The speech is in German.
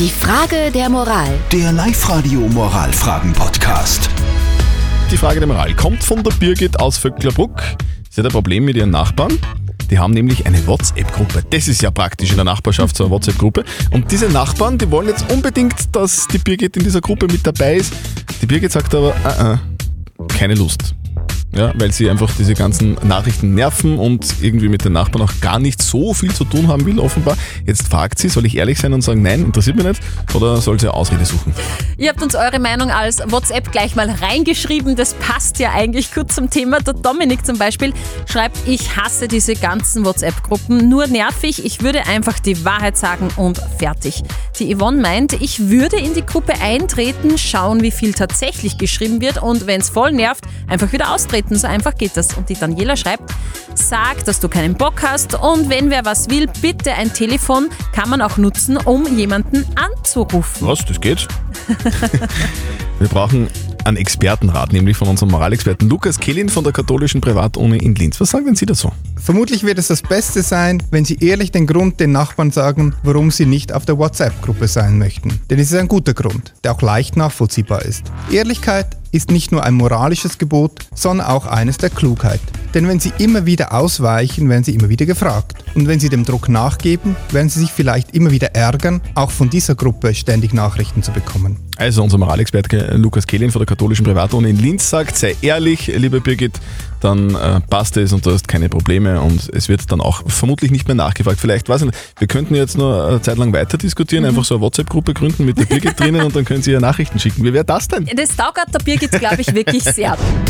Die Frage der Moral. Der Live-Radio Moralfragen-Podcast. Die Frage der Moral kommt von der Birgit aus Vöcklerbruck. Sie hat ein Problem mit ihren Nachbarn. Die haben nämlich eine WhatsApp-Gruppe. Das ist ja praktisch in der Nachbarschaft so eine WhatsApp-Gruppe. Und diese Nachbarn, die wollen jetzt unbedingt, dass die Birgit in dieser Gruppe mit dabei ist. Die Birgit sagt aber, äh, äh, keine Lust. Ja, weil sie einfach diese ganzen Nachrichten nerven und irgendwie mit den Nachbarn auch gar nicht so viel zu tun haben will, offenbar. Jetzt fragt sie, soll ich ehrlich sein und sagen, nein, interessiert mich nicht, oder soll sie Ausrede suchen? Ihr habt uns eure Meinung als WhatsApp gleich mal reingeschrieben. Das passt ja eigentlich gut zum Thema. Der Dominik zum Beispiel schreibt, ich hasse diese ganzen WhatsApp-Gruppen. Nur nervig, ich würde einfach die Wahrheit sagen und fertig. Die Yvonne meint, ich würde in die Gruppe eintreten, schauen, wie viel tatsächlich geschrieben wird und wenn es voll nervt, einfach wieder austreten. So einfach geht das. Und die Daniela schreibt, sag, dass du keinen Bock hast und wenn wer was will, bitte ein Telefon kann man auch nutzen, um jemanden anzurufen. Was, das geht? Wir brauchen einen Expertenrat, nämlich von unserem Moralexperten Lukas Kehlin von der katholischen Privatuni in Linz. Was sagen denn Sie dazu? Vermutlich wird es das Beste sein, wenn Sie ehrlich den Grund den Nachbarn sagen, warum Sie nicht auf der WhatsApp-Gruppe sein möchten. Denn es ist ein guter Grund, der auch leicht nachvollziehbar ist. Ehrlichkeit ist nicht nur ein moralisches Gebot, sondern auch eines der Klugheit. Denn wenn Sie immer wieder ausweichen, werden Sie immer wieder gefragt. Und wenn Sie dem Druck nachgeben, werden Sie sich vielleicht immer wieder ärgern, auch von dieser Gruppe ständig Nachrichten zu bekommen. Also unser Moralexperte Lukas Kehlin von der katholischen Privatuni in Linz sagt, sei ehrlich, liebe Birgit, dann äh, passt es und du hast keine Probleme und es wird dann auch vermutlich nicht mehr nachgefragt. Vielleicht, weiß ich nicht, wir könnten jetzt nur eine Zeit lang weiter diskutieren, einfach so eine WhatsApp-Gruppe gründen mit der Birgit drinnen und dann können Sie ihr Nachrichten schicken. Wie wäre das denn? Das taugert der Birgit, glaube ich, wirklich sehr.